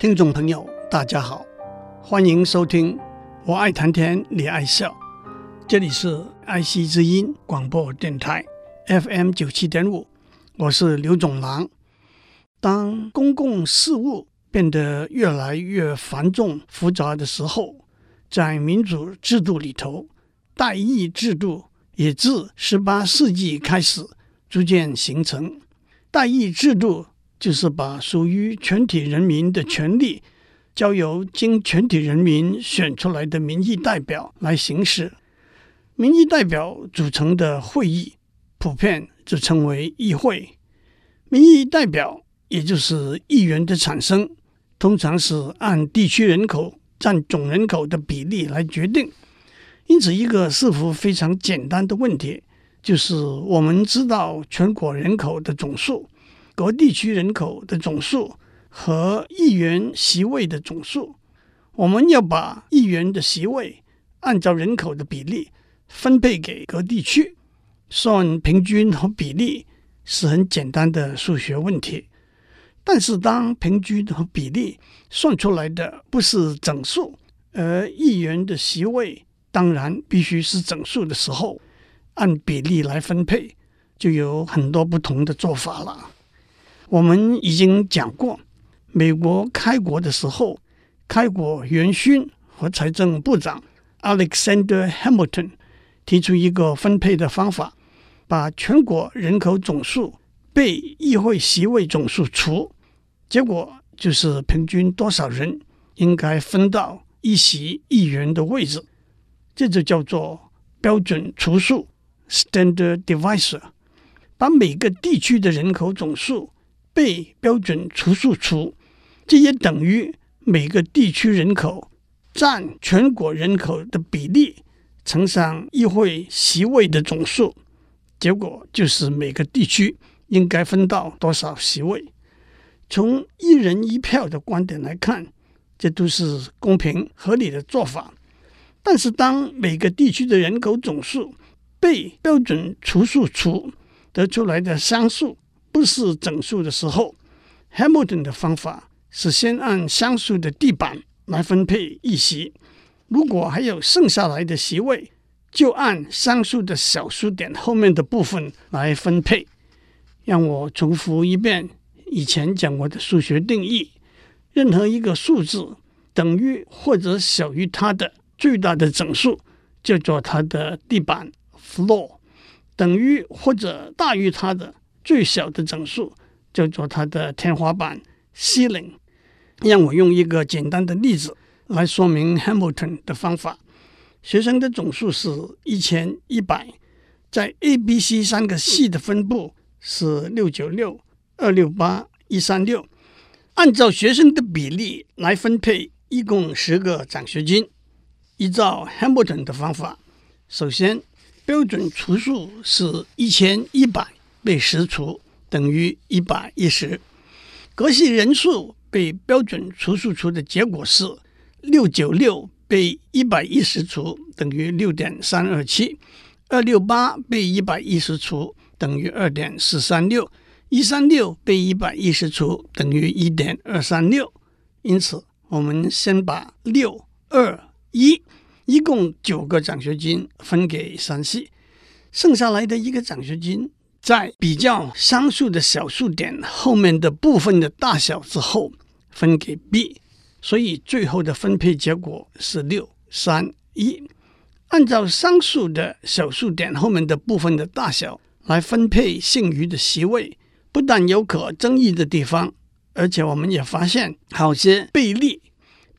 听众朋友，大家好，欢迎收听《我爱谈天，你爱笑》，这里是爱惜之音广播电台 FM 九七点五，我是刘总郎。当公共事务变得越来越繁重复杂的时候，在民主制度里头，代议制度也自十八世纪开始逐渐形成。代议制度。就是把属于全体人民的权利交由经全体人民选出来的民意代表来行使。民意代表组成的会议，普遍就称为议会。民意代表也就是议员的产生，通常是按地区人口占总人口的比例来决定。因此，一个似乎非常简单的问题，就是我们知道全国人口的总数。各地区人口的总数和议员席位的总数，我们要把议员的席位按照人口的比例分配给各地区，算平均和比例是很简单的数学问题。但是，当平均和比例算出来的不是整数，而议员的席位当然必须是整数的时候，按比例来分配，就有很多不同的做法了。我们已经讲过，美国开国的时候，开国元勋和财政部长 Alexander Hamilton 提出一个分配的方法，把全国人口总数被议会席位总数除，结果就是平均多少人应该分到一席议员的位置，这就叫做标准除数 （Standard Divisor），把每个地区的人口总数。被标准除数除，这也等于每个地区人口占全国人口的比例乘上议会席位的总数，结果就是每个地区应该分到多少席位。从一人一票的观点来看，这都是公平合理的做法。但是，当每个地区的人口总数被标准除数除得出来的商数，不是整数的时候，Hamilton 的方法是先按双数的地板来分配一席，如果还有剩下来的席位，就按双数的小数点后面的部分来分配。让我重复一遍以前讲过的数学定义：任何一个数字等于或者小于它的最大的整数，叫做它的地板 （floor）；等于或者大于它的。最小的整数叫做它的天花板 （ceiling）。让我用一个简单的例子来说明 Hamilton 的方法。学生的总数是一千一百，在 A、B、C 三个系的分布是六九六、二六八、一三六。按照学生的比例来分配，一共十个奖学金。依照 Hamilton 的方法，首先标准除数是一千一百。被十除等于一百一十，各系人数被标准除数除的结果是六九六被一百一十除等于六点三二七，二六八被一百一十除等于二点四三六，一三六被一百一十除等于一点二三六。因此，我们先把六二一一共九个奖学金分给三系，剩下来的一个奖学金。在比较商数的小数点后面的部分的大小之后，分给 B，所以最后的分配结果是六三一。按照商数的小数点后面的部分的大小来分配剩余的席位，不但有可争议的地方，而且我们也发现好些悖例。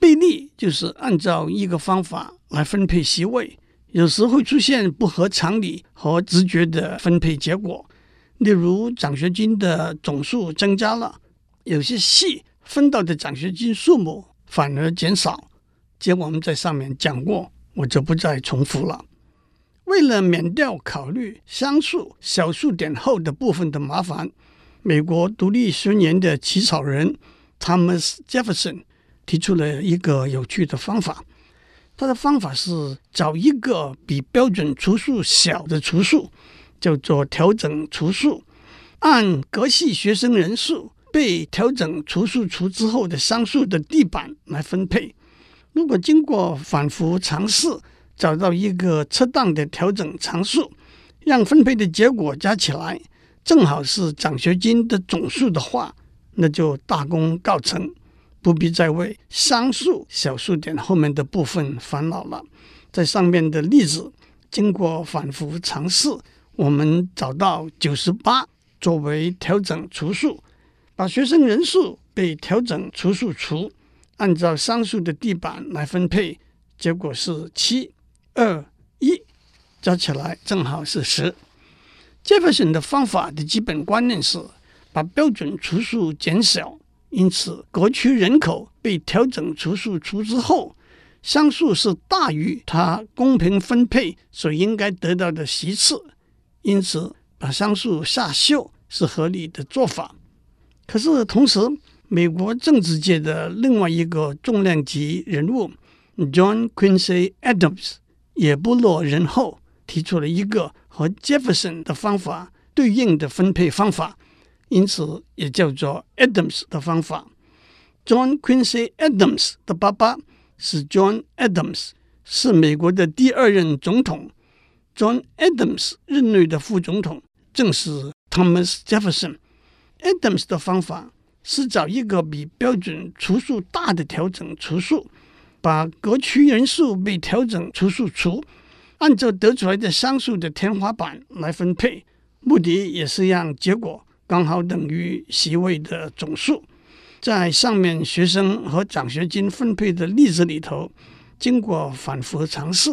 悖例就是按照一个方法来分配席位。有时会出现不合常理和直觉的分配结果，例如奖学金的总数增加了，有些系分到的奖学金数目反而减少。这我们在上面讲过，我就不再重复了。为了免掉考虑相数小数点后的部分的麻烦，美国独立宣言的起草人 Thomas Jefferson 提出了一个有趣的方法。他的方法是找一个比标准除数小的除数，叫做调整除数，按各系学生人数被调整除数除之后的商数的地板来分配。如果经过反复尝试，找到一个适当的调整常数，让分配的结果加起来正好是奖学金的总数的话，那就大功告成，不必再为商数小数点后面的部分烦恼了。在上面的例子，经过反复尝试，我们找到九十八作为调整除数，把学生人数被调整除数除，按照商数的地板来分配，结果是七。二一加起来正好是十。杰弗逊的方法的基本观念是把标准除数减小，因此各区人口被调整除数除之后，商数是大于它公平分配所应该得到的席次，因此把桑树下修是合理的做法。可是同时，美国政治界的另外一个重量级人物 John Quincy Adams。也不落人后，提出了一个和 Jefferson 的方法对应的分配方法，因此也叫做 Adams 的方法。John Quincy Adams 的爸爸是 John Adams，是美国的第二任总统。John Adams 任内的副总统正是 Thomas Jefferson。Adams 的方法是找一个比标准除数大的调整除数。把各区人数被调整除数除，按照得出来的商数的天花板来分配，目的也是让结果刚好等于席位的总数。在上面学生和奖学金分配的例子里头，经过反复尝试，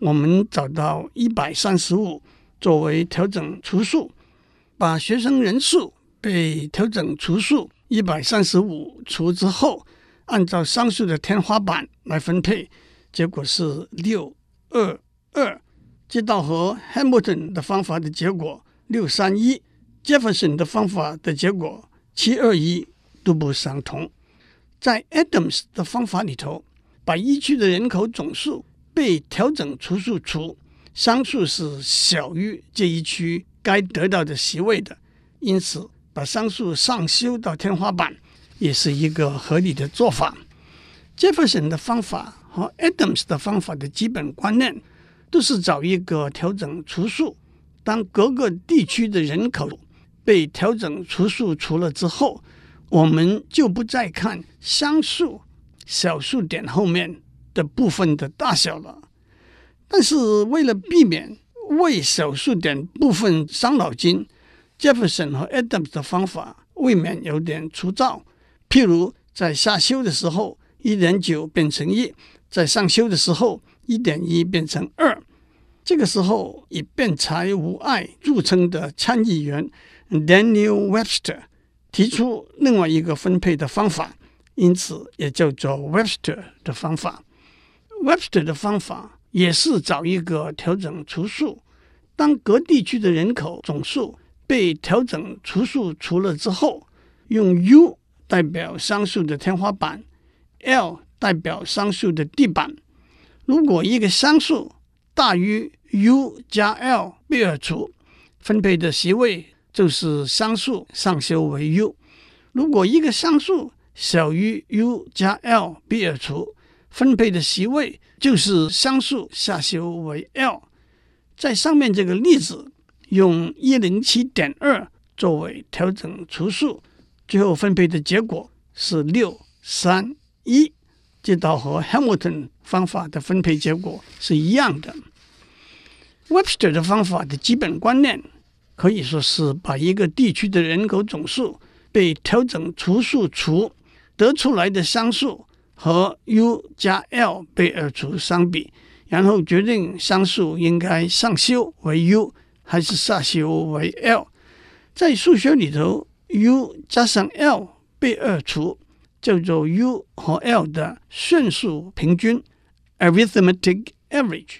我们找到一百三十五作为调整除数，把学生人数被调整除数一百三十五除之后。按照商数的天花板来分配，结果是六二二，这道和 Hamilton 的方法的结果六三一，Jefferson 的方法的结果七二一都不相同。在 Adams 的方法里头，把一区的人口总数被调整除数除，商数是小于这一区该得到的席位的，因此把商数上修到天花板。也是一个合理的做法。杰弗逊的方法和 Adams 的方法的基本观念都是找一个调整除数。当各个地区的人口被调整除数除了之后，我们就不再看商数小数点后面的部分的大小了。但是为了避免为小数点部分伤脑筋，，Jefferson 和 Adams 的方法未免有点粗糙。譬如在下修的时候，一点九变成一；在上修的时候，一点一变成二。这个时候，以辩才无碍著称的参议员 Daniel Webster 提出另外一个分配的方法，因此也叫做 Webster 的方法。Webster 的方法也是找一个调整除数，当各地区的人口总数被调整除数除了之后，用 U。代表商数的天花板，L 代表商数的地板。如果一个商数大于 U 加 L 被二除，分配的席位就是商数上修为 U；如果一个商数小于 U 加 L 被二除，分配的席位就是商数下修为 L。在上面这个例子，用一零七点二作为调整除数。最后分配的结果是六三一，这道和 Hamilton 方法的分配结果是一样的。Webster 的方法的基本观念可以说是把一个地区的人口总数被调整除数除得出来的商数和 U 加 L 被二除相比，然后决定商数应该上修为 U 还是下修为 L。在数学里头。U 加上 L 被二除，叫做 U 和 L 的顺数平均 （arithmetic average）。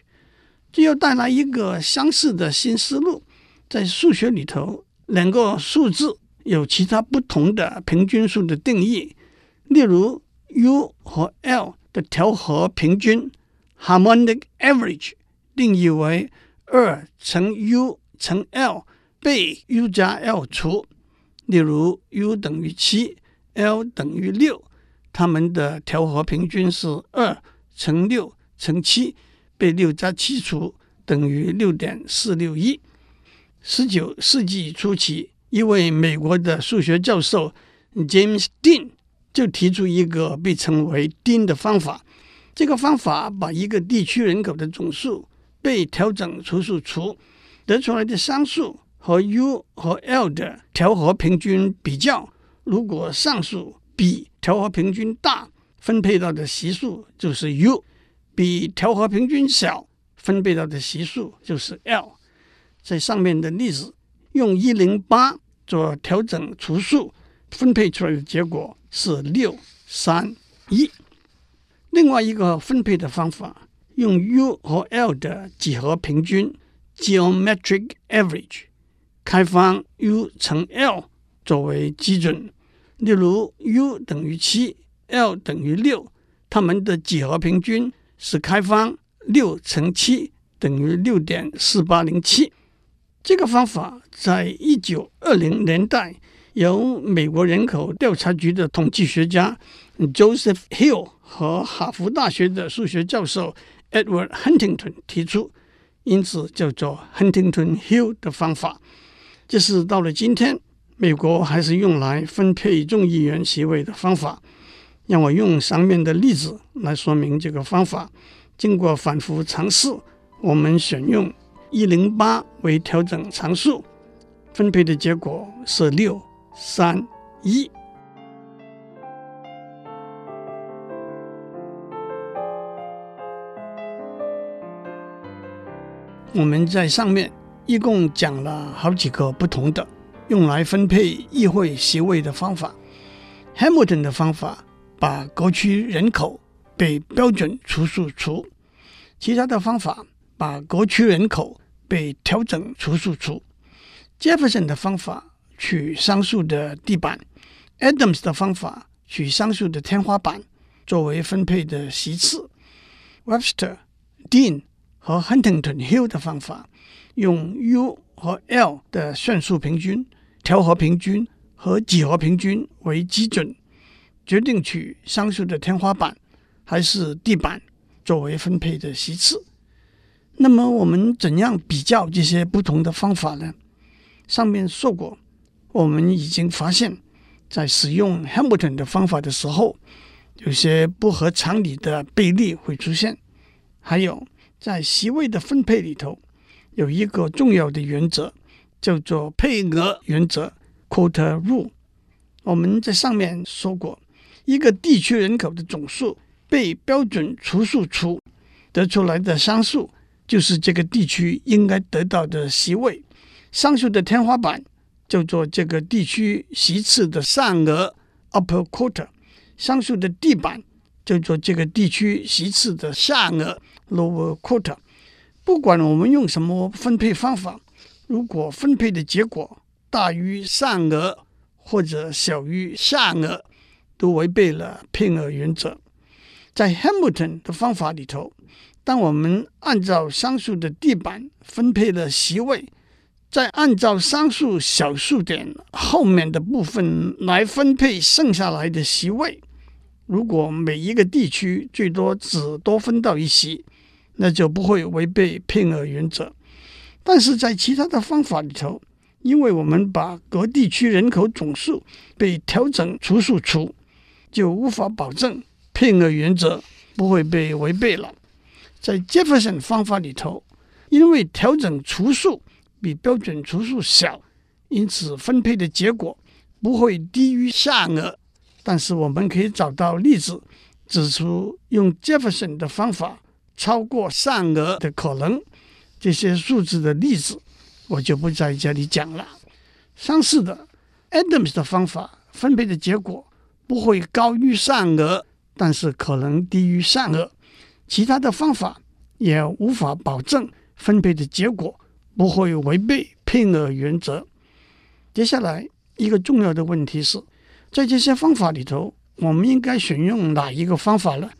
这又带来一个相似的新思路，在数学里头，两个数字有其他不同的平均数的定义。例如，U 和 L 的调和平均 （harmonic average） 定义为二乘 U 乘 L 被 U 加 L 除。例如 U 等于七，L 等于六，它们的调和平均是二乘六乘七，被六加七除，等于六点四六一。十九世纪初期，一位美国的数学教授 James Dean 就提出一个被称为丁的方法。这个方法把一个地区人口的总数被调整除数除得出来的商数和 U 和 L 的调和平均比较，如果上数比调和平均大，分配到的系数就是 U；比调和平均小，分配到的系数就是 L。在上面的例子，用一零八做调整除数，分配出来的结果是六三一。另外一个分配的方法，用 U 和 L 的几何平均 （geometric average） 开方 U 乘 L 作为基准。例如 U 等于七，L 等于六，它们的几何平均是开方六乘七等于六点四八零七。这个方法在一九二零年代由美国人口调查局的统计学家 Joseph Hill 和哈佛大学的数学教授 Edward Huntington 提出，因此叫做 Huntington-Hill 的方法。这是到了今天，美国还是用来分配众议员席位的方法。让我用上面的例子来说明这个方法。经过反复尝试，我们选用一零八为调整常数，分配的结果是六三一。我们在上面一共讲了好几个不同的用来分配议会席位的方法。Hamilton 的方法把各区人口被标准除数除，其他的方法把各区人口被调整除数除。Jefferson 的方法取商数的地板，Adams 的方法取商数的天花板作为分配的席次。Webster、Dean 和 Huntington-Hill 的方法，用 U 和 L 的算术平均、调和平均和几何平均为基准，决定取商数的天花板还是地板作为分配的席次。那么我们怎样比较这些不同的方法呢？上面说过，我们已经发现，在使用 Hamilton 的方法的时候，有些不合常理的倍率会出现，还有。在席位的分配里头，有一个重要的原则，叫做配额原则 （quota rule）。我们在上面说过，一个地区人口的总数被标准除数除得出来的商数，就是这个地区应该得到的席位。商数的天花板叫做这个地区席次的上额 （upper quota），上述的地板叫做这个地区席次的下额。lower quota，不管我们用什么分配方法，如果分配的结果大于上额或者小于下额，都违背了配额原则。在 Hamilton 的方法里头，当我们按照上述的地板分配了席位，再按照上述小数点后面的部分来分配剩下来的席位，如果每一个地区最多只多分到一席。那就不会违背配额原则，但是在其他的方法里头，因为我们把各地区人口总数被调整除数除，就无法保证配额原则不会被违背了。在 Jefferson 方法里头，因为调整除数比标准除数小，因此分配的结果不会低于下额。但是我们可以找到例子，指出用 Jefferson 的方法。超过上额的可能，这些数字的例子我就不在这里讲了。相似的，Adams 的方法分配的结果不会高于上额，但是可能低于上额。其他的方法也无法保证分配的结果不会违背配额原则。接下来一个重要的问题是，在这些方法里头，我们应该选用哪一个方法呢？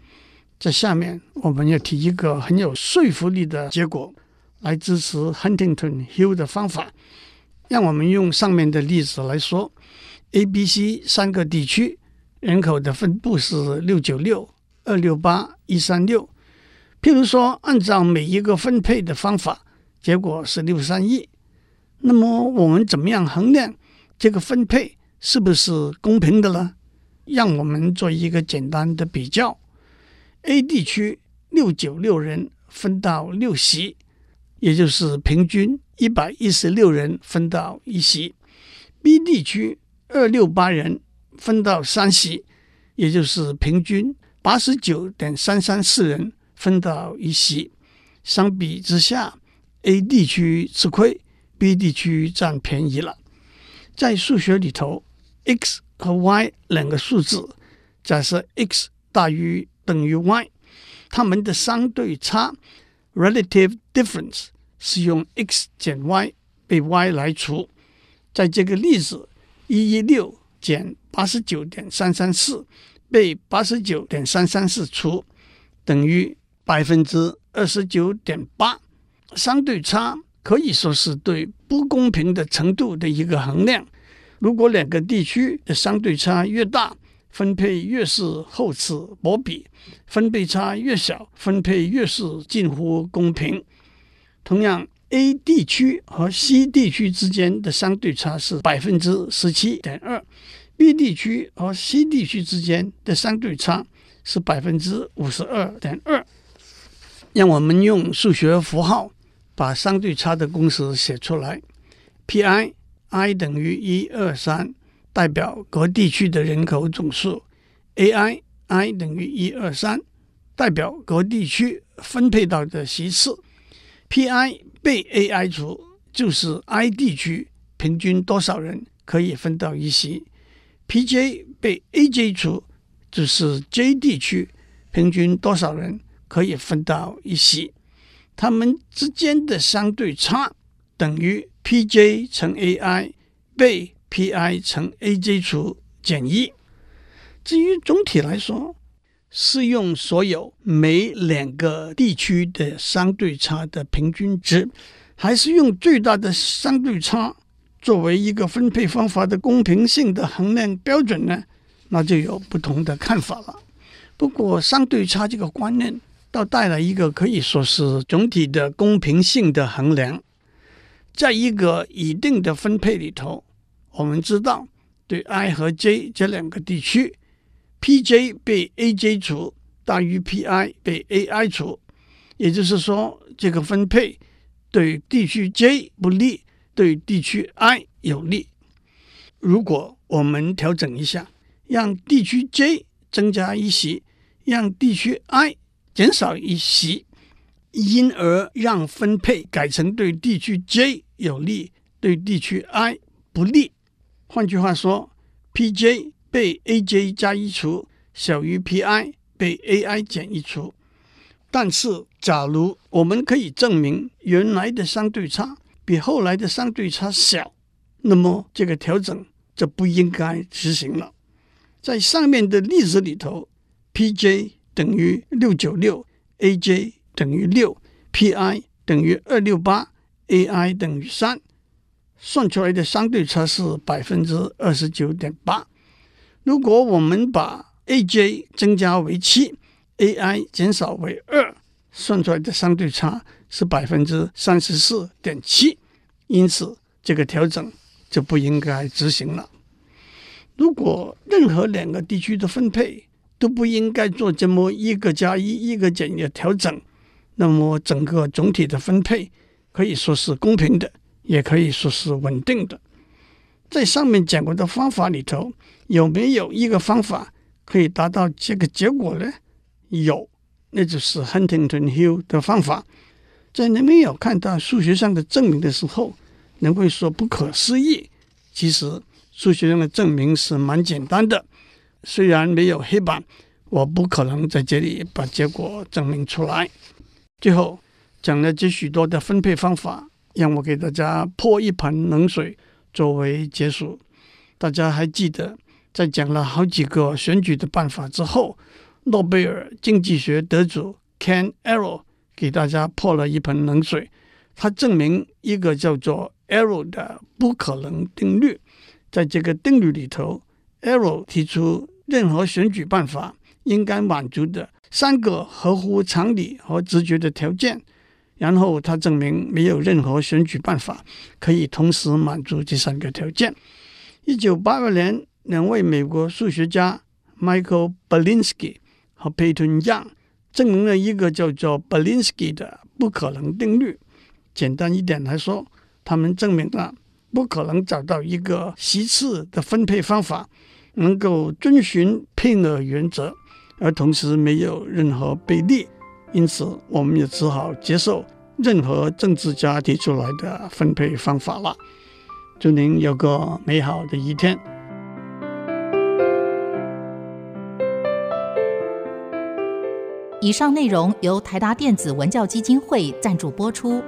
在下面，我们要提一个很有说服力的结果来支持 Huntington-Hill 的方法。让我们用上面的例子来说，A、B、C 三个地区人口的分布是六九六、二六八、一三六。譬如说，按照每一个分配的方法，结果是六三一。那么，我们怎么样衡量这个分配是不是公平的呢？让我们做一个简单的比较：A 地区六九六人分到六席，也就是平均。一百一十六人分到一席，B 地区二六八人分到三席，也就是平均八十九点三三四人分到一席。相比之下，A 地区吃亏，B 地区占便宜了。在数学里头，x 和 y 两个数字，假设 x 大于等于 y，它们的相对差 （relative difference）。是用 x 减 y 被 y 来除，在这个例子，一一六减八十九点三三四被八十九点三三四除，等于百分之二十九点八。相对差可以说是对不公平的程度的一个衡量。如果两个地区的相对差越大，分配越是厚此薄彼；分配差越小，分配越是近乎公平。同样，A 地区和 C 地区之间的相对差是百分之十七点二，B 地区和 C 地区之间的相对差是百分之五十二点二。让我们用数学符号把相对差的公式写出来：Pi i 等于一二三，代表各地区的人口总数；Ai i 等于一二三，代表各地区分配到的席次。Pi 被 Ai 除，就是 i 地区平均多少人可以分到一席；Pj 被 Aj 除，就是 j 地区平均多少人可以分到一席。它们之间的相对差等于 Pj 乘 Ai 被 Pi 乘 Aj 除减一。至于总体来说，是用所有每两个地区的相对差的平均值，还是用最大的相对差作为一个分配方法的公平性的衡量标准呢？那就有不同的看法了。不过，相对差这个观念倒带来一个可以说是总体的公平性的衡量。在一个一定的分配里头，我们知道对 i 和 j 这两个地区。Pj 被 Aj 除大于 Pi 被 Ai 除，也就是说，这个分配对地区 J 不利，对地区 I 有利。如果我们调整一下，让地区 J 增加一席，让地区 I 减少一席，因而让分配改成对地区 J 有利，对地区 I 不利。换句话说，Pj。被 Aj 加一除小于 Pi 被 Ai 减一除，但是假如我们可以证明原来的相对差比后来的相对差小，那么这个调整就不应该执行了。在上面的例子里头，Pj 等于六九六，Aj 等于六，Pi 等于二六八，Ai 等于三，算出来的相对差是百分之二十九点八。如果我们把 Aj 增加为七，Ai 减少为二，算出来的相对差是百分之三十四点七，因此这个调整就不应该执行了。如果任何两个地区的分配都不应该做这么一个加一、一个减一的调整，那么整个总体的分配可以说是公平的，也可以说是稳定的。在上面讲过的方法里头，有没有一个方法可以达到这个结果呢？有，那就是 Huntington-Hill 的方法。在你没有看到数学上的证明的时候，你会说不可思议。其实数学上的证明是蛮简单的，虽然没有黑板，我不可能在这里把结果证明出来。最后讲了这许多的分配方法，让我给大家泼一盆冷水。作为结束，大家还记得，在讲了好几个选举的办法之后，诺贝尔经济学得主 Ken Arrow 给大家泼了一盆冷水。他证明一个叫做 Arrow 的不可能定律。在这个定律里头，Arrow 提出任何选举办法应该满足的三个合乎常理和直觉的条件。然后他证明没有任何选举办法可以同时满足这三个条件。一九八二年，两位美国数学家 Michael Belinsky 和 Peyton Young 证明了一个叫做 Belinsky 的不可能定律。简单一点来说，他们证明了不可能找到一个席次的分配方法能够遵循配额原则，而同时没有任何悖例。因此，我们也只好接受任何政治家提出来的分配方法了。祝您有个美好的一天。以上内容由台达电子文教基金会赞助播出。